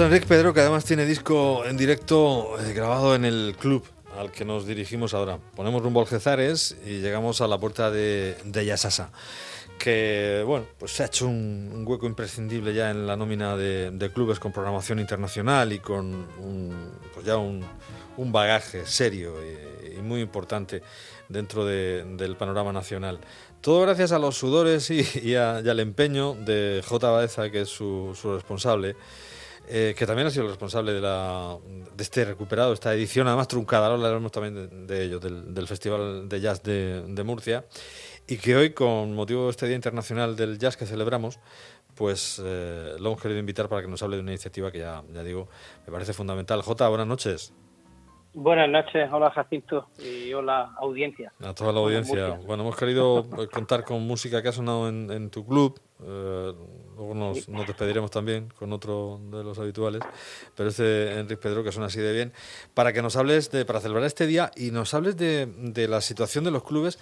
Enrique Pedro, que además tiene disco en directo eh, grabado en el club al que nos dirigimos ahora. Ponemos rumbo al Gezares y llegamos a la puerta de, de Yasasa, que bueno, pues se ha hecho un, hueco imprescindible ya en la nómina de, clubes con programación internacional y con un, pues ya un, bagaje serio y, muy importante dentro del panorama nacional. Todo gracias a los sudores y, al empeño de J. Baeza, que es su, responsable, eh, que también ha sido el responsable de, la, de este recuperado, esta edición, además truncada, ahora hablaremos también de, ello, del, Festival de Jazz de, Murcia, y que hoy, con motivo de este Día Internacional del Jazz que celebramos, pues eh, lo hemos querido invitar para que nos hable de una iniciativa que ya, ya digo, me parece fundamental. J, buenas noches. Buenas noches, hola Jacinto y hola audiencia. A toda la audiencia. Bueno, hemos querido contar con música que ha sonado en, tu club. Eh, luego nos, despediremos también con otro de los habituales, pero este Enrique Pedro que suena así de bien, para que nos hables de, para celebrar este día y nos hables de, de la situación de los clubes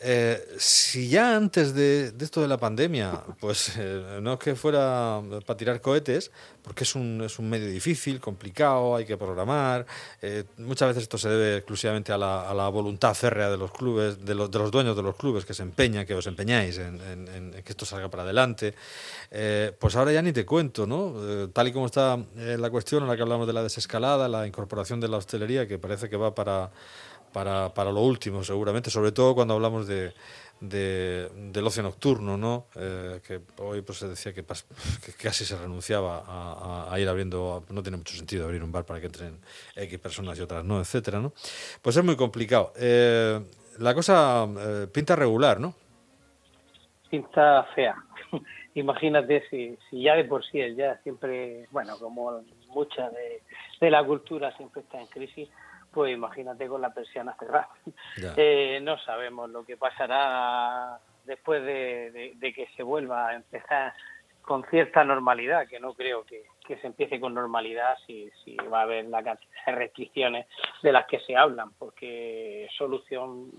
eh, si ya antes de, esto de la pandemia, pues eh, no es que fuera para tirar cohetes, porque es un, es un medio difícil, complicado, hay que programar. Eh, muchas veces esto se debe exclusivamente a la, a la voluntad férrea de los clubes, de los, de los, dueños de los clubes que se empeñan, que os empeñáis en, que esto salga para adelante. pues ahora ya ni te cuento, ¿no? tal y como está la cuestión en la que hablamos de la desescalada, la incorporación de la hostelería, que parece que va para para, para lo último, seguramente, sobre todo cuando hablamos de, del ocio nocturno, ¿no? Eh, que hoy pues se decía que, casi se renunciaba a, ir abriendo, no tiene mucho sentido abrir un bar para que entren X personas y otras no, etcétera, ¿no? Pues es muy complicado. Eh, la cosa eh, pinta regular, ¿no? Pinta fea. Imagínate si, si ya de por sí el ya siempre, bueno, como mucha de, de la cultura siempre está en crisis, pues imagínate con la persiana cerrada. Eh, no sabemos lo que pasará después de, que se vuelva a empezar con cierta normalidad, que no creo que, se empiece con normalidad si, si va a haber la cantidad de restricciones de las que se hablan, porque solución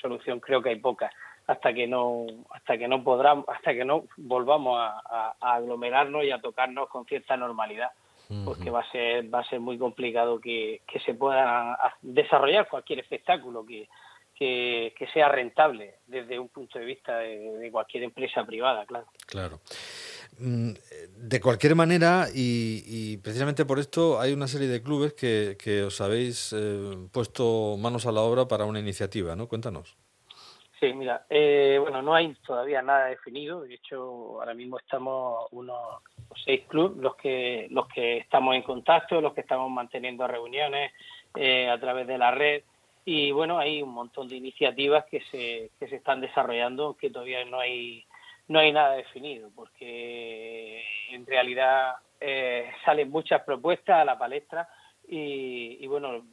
solución creo que hay pocas hasta que no hasta que no podamos hasta que no volvamos a aglomerarnos y a tocarnos con cierta normalidad porque va a ser va a ser muy complicado que, se pueda desarrollar cualquier espectáculo que, que, sea rentable desde un punto de vista de, cualquier empresa privada, claro. Claro. Mm, de cualquier manera, y, precisamente por esto hay una serie de clubes que, que os habéis eh, puesto manos a la obra para una iniciativa, ¿no? Cuéntanos. Sí, mira, eh, bueno, no hay todavía nada definido. De hecho, ahora mismo estamos unos seis clubes los que los que estamos en contacto, los que estamos manteniendo reuniones eh, a través de la red. Y bueno, hay un montón de iniciativas que se, que se están desarrollando que todavía no hay no hay nada definido, porque en realidad eh, salen muchas propuestas a la palestra y, y bueno,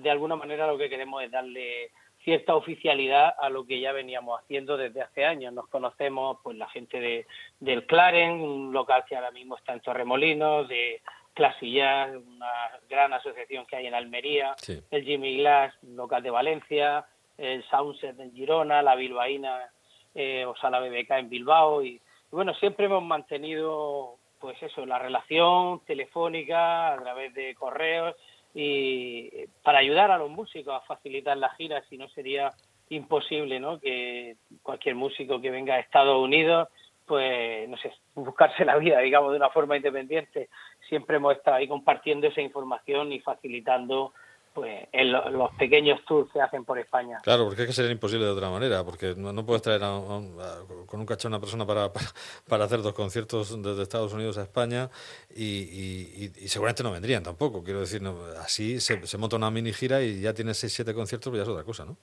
de alguna manera lo que queremos es darle cierta oficialidad a lo que ya veníamos haciendo desde hace años. Nos conocemos pues la gente de, del Claren, un local que ahora mismo está en Torremolinos, de Clasillas, una gran asociación que hay en Almería, el Jimmy Glass, local de Valencia, el Soundset en Girona, la Bilbaína eh, o Sala BBK en Bilbao y, bueno, siempre hemos mantenido pues eso, la relación telefónica a través de correos y para ayudar a los músicos a facilitar la gira, si no sería imposible ¿no? que cualquier músico que venga a Estados Unidos, pues, no sé, buscarse la vida, digamos, de una forma independiente. Siempre hemos estado ahí compartiendo esa información y facilitando pues en los pequeños tours que hacen por España. Claro, porque es que sería imposible de otra manera, porque no, puedes traer con un cacho a una persona para, para, hacer dos conciertos desde Estados Unidos a España y, seguramente no vendrían tampoco. Quiero decir, así se, se, monta una mini gira y ya tienes seis, siete conciertos, pues ya es otra cosa, ¿no?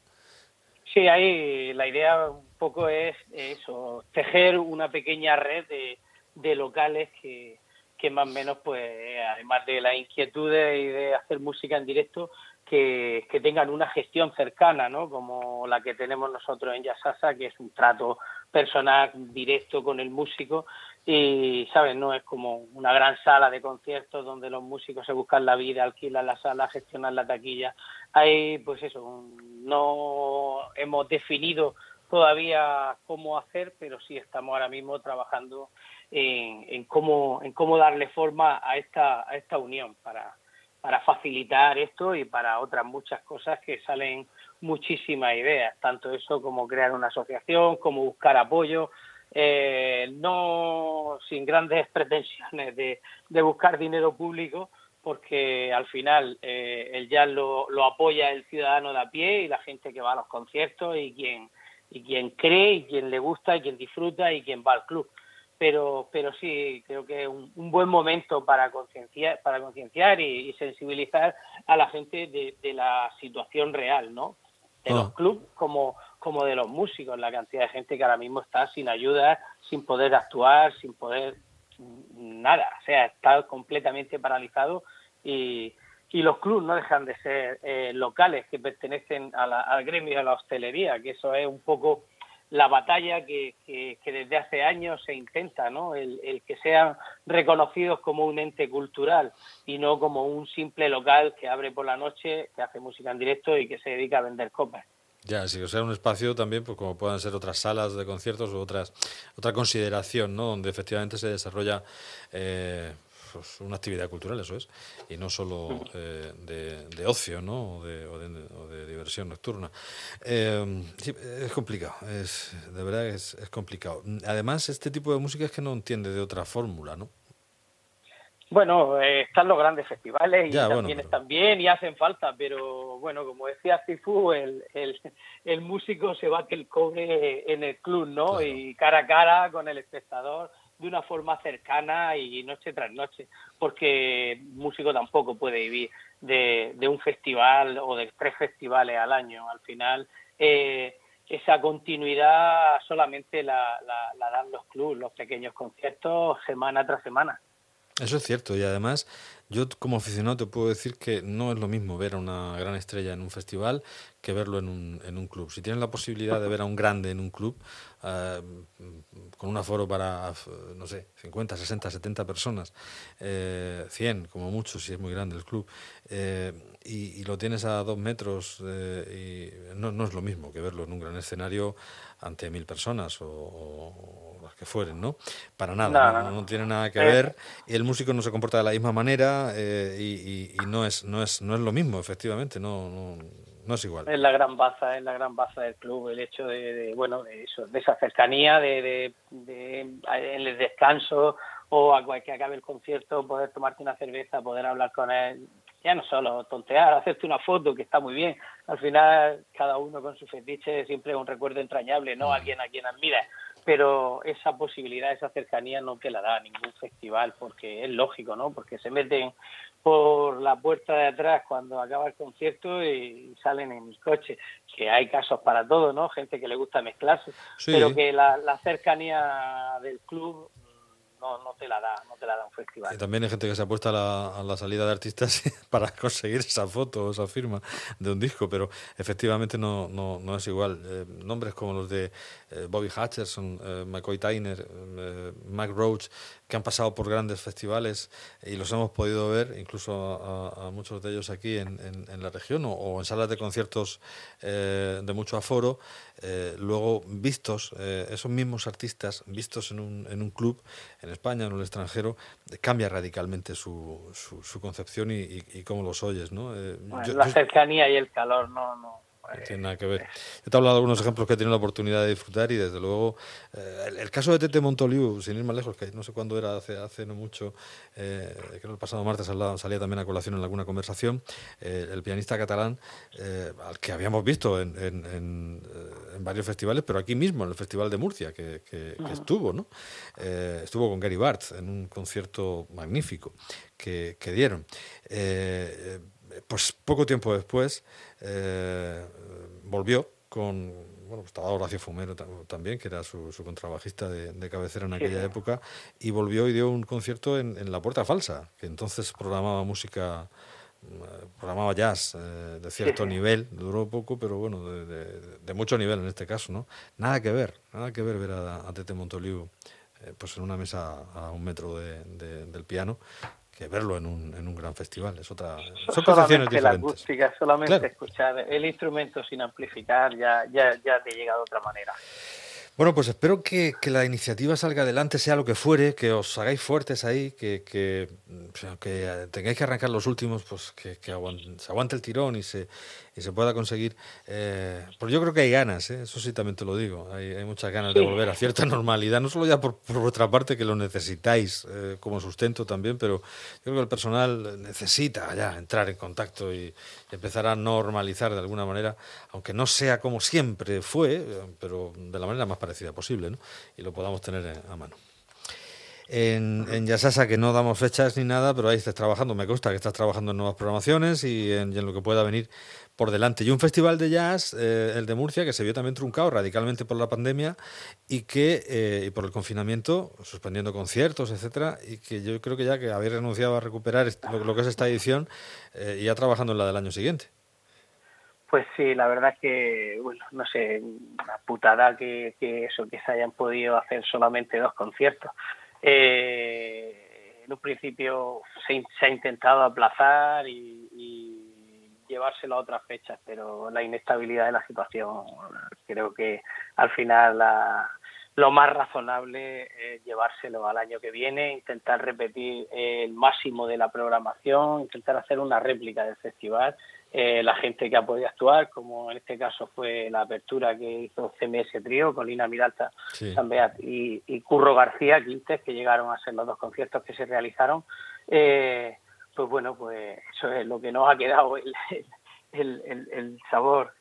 Sí, ahí la idea un poco es eso, tejer una pequeña red de, de locales que, que más o menos, pues, además de las inquietudes y de hacer música en directo, que, tengan una gestión cercana, ¿no? Como la que tenemos nosotros en Yasasa, que es un trato personal directo con el músico y, ¿sabes? No es como una gran sala de conciertos donde los músicos se buscan la vida, alquilan la sala, gestionan la taquilla. Hay, pues eso, no hemos definido todavía cómo hacer, pero sí estamos ahora mismo trabajando en, en cómo en cómo darle forma a esta a esta unión para para facilitar esto y para otras muchas cosas que salen muchísimas ideas, tanto eso como crear una asociación, como buscar apoyo, eh, no sin grandes pretensiones de, de, buscar dinero público, porque al final eh, el jazz lo, lo, apoya el ciudadano de a pie y la gente que va a los conciertos y quien, y quien cree y quien le gusta y quien disfruta y quien va al club pero pero sí creo que es un, un buen momento para concienciar para concienciar y, y, sensibilizar a la gente de, de la situación real no de los ah. clubes como como de los músicos la cantidad de gente que ahora mismo está sin ayuda sin poder actuar sin poder nada o sea está completamente paralizado y y los clubes no dejan de ser eh, locales que pertenecen a la, al gremio de la hostelería que eso es un poco la batalla que, que, desde hace años se intenta, ¿no? El, que sean reconocidos como un ente cultural y no como un simple local que abre por la noche, que hace música en directo y que se dedica a vender copas. Ya, sí, o sea, un espacio también, pues como puedan ser otras salas de conciertos o otras, otra consideración, ¿no? Donde efectivamente se desarrolla eh, pues, una actividad cultural, eso es, y no solo eh, de, de, ocio ¿no? o, de, o, de, o de diversión nocturna. Eh, sí, es complicado, es, de verdad es, es, complicado. Además, este tipo de música es que no entiende de otra fórmula, ¿no? Bueno, eh, están los grandes festivales y ya, también bueno, pero... están bien y hacen falta, pero bueno, como decía Cifu, el, el, el músico se bate el cobre en el club, ¿no? Claro. Y cara a cara con el espectador de una forma cercana y noche tras noche, porque músico tampoco puede vivir de, un festival o de tres festivales al año. Al final, eh, esa continuidad solamente la, la, la dan los clubes, los pequeños conciertos, semana tras semana. Eso es cierto, y además yo como aficionado te puedo decir que no es lo mismo ver a una gran estrella en un festival que verlo en un, en un club. Si tienes la posibilidad de ver a un grande en un club, uh, con un aforo para, no sé, 50, 60, 70 personas, eh, 100 como mucho si es muy grande el club, eh, y, y, lo tienes a dos metros, eh, y no, no es lo mismo que verlo en un gran escenario ante mil personas o, o las que fueren, ¿no? Para nada, no, no, no tiene nada que ver. Y el músico no se comporta de la misma manera eh, y, y, y, no es no es no es lo mismo, efectivamente, no, no, es igual. Es la gran baza, es la gran baza del club, el hecho de, de bueno, de, eso, de esa cercanía, de, de, de, en el descanso o a que acabe el concierto, poder tomarte una cerveza, poder hablar con él, ya no solo tontear, hacerte una foto, que está muy bien. Al final, cada uno con su fetiche siempre es un recuerdo entrañable, ¿no? Alguien a quien admira. Pero esa posibilidad, esa cercanía no te la da ningún festival, porque es lógico, ¿no? Porque se meten por la puerta de atrás cuando acaba el concierto y salen en el coche. Que hay casos para todo, ¿no? Gente que le gusta mezclarse, sí. pero que la, la cercanía del club no, no, te la da, no te la da un festival. Y también hay gente que se apuesta a la, a la salida de artistas para conseguir esa foto o esa firma de un disco, pero efectivamente no, no, no es igual. Eh, nombres como los de eh, Bobby Hutcherson, eh, McCoy Tyner, eh, Mac Roach, que han pasado por grandes festivales y los hemos podido ver, incluso a, a muchos de ellos aquí en, en, en la región o, o, en salas de conciertos de mucho aforo, eh, luego vistos, eh, esos mismos artistas vistos en un, en un club en España, en el extranjero, cambia radicalmente su, su, su concepción y, y, y, cómo los oyes. ¿no? Bueno, yo, la cercanía y el calor no... no no tiene nada que ver. Yo te he hablado de algunos ejemplos que he tenido la oportunidad de disfrutar y desde luego eh, el, el, caso de Tete Montoliu, sin ir más lejos, que no sé cuándo era, hace, hace no mucho, eh, creo el pasado martes salía, salía también a colación en alguna conversación, eh, el pianista catalán, eh, al que habíamos visto en, en, en, en, varios festivales, pero aquí mismo, en el Festival de Murcia, que, que, que estuvo, ¿no? Estuvo con Gary Bartz en un concierto magnífico que, que dieron. Eh, pues poco tiempo después eh, volvió con bueno, estaba Horacio Fumero también, que era su, su contrabajista de, de, cabecera en aquella sí. época, y volvió y dio un concierto en, en, La Puerta Falsa, que entonces programaba música, eh, programaba jazz eh, de cierto sí. nivel, duró poco, pero bueno, de, de, de, mucho nivel en este caso, ¿no? Nada que ver, nada que ver ver a, a Tete Montoliu eh, pues en una mesa a un metro de, del piano, verlo en un, en un gran festival. Es otra, son solamente diferentes. la acústica, solamente escuchar el instrumento sin amplificar ya, ya, ya te llega de otra manera. Bueno, pues espero que, la iniciativa salga adelante, sea lo que fuere, que os hagáis fuertes ahí, que, que, tengáis que arrancar los últimos, pues que, se aguante el tirón y se, y se pueda conseguir. Eh, porque yo creo que hay ganas, ¿eh? eso sí también te lo digo, hay, muchas ganas de volver a cierta normalidad, no solo ya por, por vuestra parte, que lo necesitáis eh, como sustento también, pero yo creo que el personal necesita ya entrar en contacto y, empezar a normalizar de alguna manera, aunque no sea como siempre fue, pero de la manera más parecida posible, ¿no? y lo podamos tener a mano en, en Yasasa, que no damos fechas ni nada, pero ahí estás trabajando. Me consta que estás trabajando en nuevas programaciones y en, lo que pueda venir por delante. Y un festival de jazz, eh, el de Murcia, que se vio también truncado radicalmente por la pandemia y que eh, y por el confinamiento, suspendiendo conciertos, etcétera, y que yo creo que ya que habéis renunciado a recuperar lo, que es esta edición eh, y ya trabajando en la del año siguiente. Pues sí, la verdad es que, bueno, no sé, una putada que, que eso, que se hayan podido hacer solamente dos conciertos. Eh, en un principio se, ha intentado aplazar y, llevárselo a otras fechas, pero la inestabilidad de la situación creo que al final lo más razonable es llevárselo al año que viene, intentar repetir el máximo de la programación, intentar hacer una réplica del festival eh, la gente que ha podido actuar, como en este caso fue la apertura que hizo CMS Trío, Colina Miralta, San Beat y, Curro García, Quintes, que llegaron a ser los dos conciertos que se realizaron. Eh, pues bueno, pues eso es lo que nos ha quedado el, el, sabor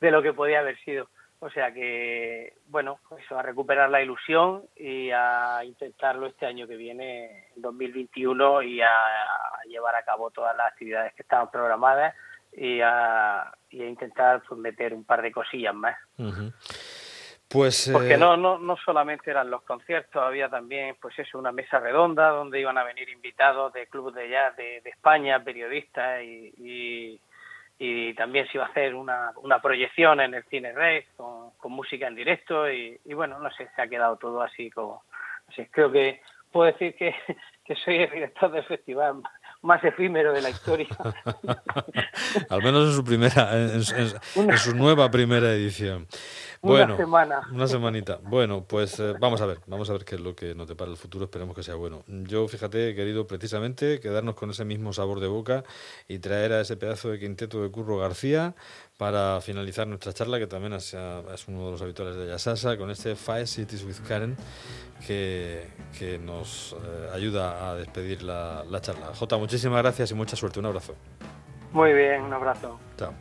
de lo que podía haber sido. O sea que, bueno, pues eso, a recuperar la ilusión y a intentarlo este año que viene, en 2021, y a, a llevar a cabo todas las actividades que estaban programadas y a, intentar pues, meter un par de cosillas más. Pues, Porque eh, no, no, no solamente eran los conciertos, había también pues eso, una mesa redonda donde iban a venir invitados de clubes de jazz de, España, periodistas y, y, también se iba a hacer una, una proyección en el Cine Rex con, con música en directo y, y, bueno, no sé, se ha quedado todo así como... Así, creo que puedo decir que, que soy el director del festival más efímero de la historia. Al menos en su primera, en, su nueva primera edición. Bueno, una semana. Una semanita. Bueno, pues eh, vamos a ver, vamos a ver qué es lo que nos depara el futuro, esperemos que sea bueno. Yo, fíjate, he querido precisamente quedarnos con ese mismo sabor de boca y traer a ese pedazo de quinteto de Curro García para finalizar nuestra charla, que también es, uno de los habituales de Yasasa, con este Five Cities with Karen, que, que nos eh, ayuda a despedir la, la charla. Jota, muchísimas gracias y mucha suerte. Un abrazo. Muy bien, un abrazo. Chao.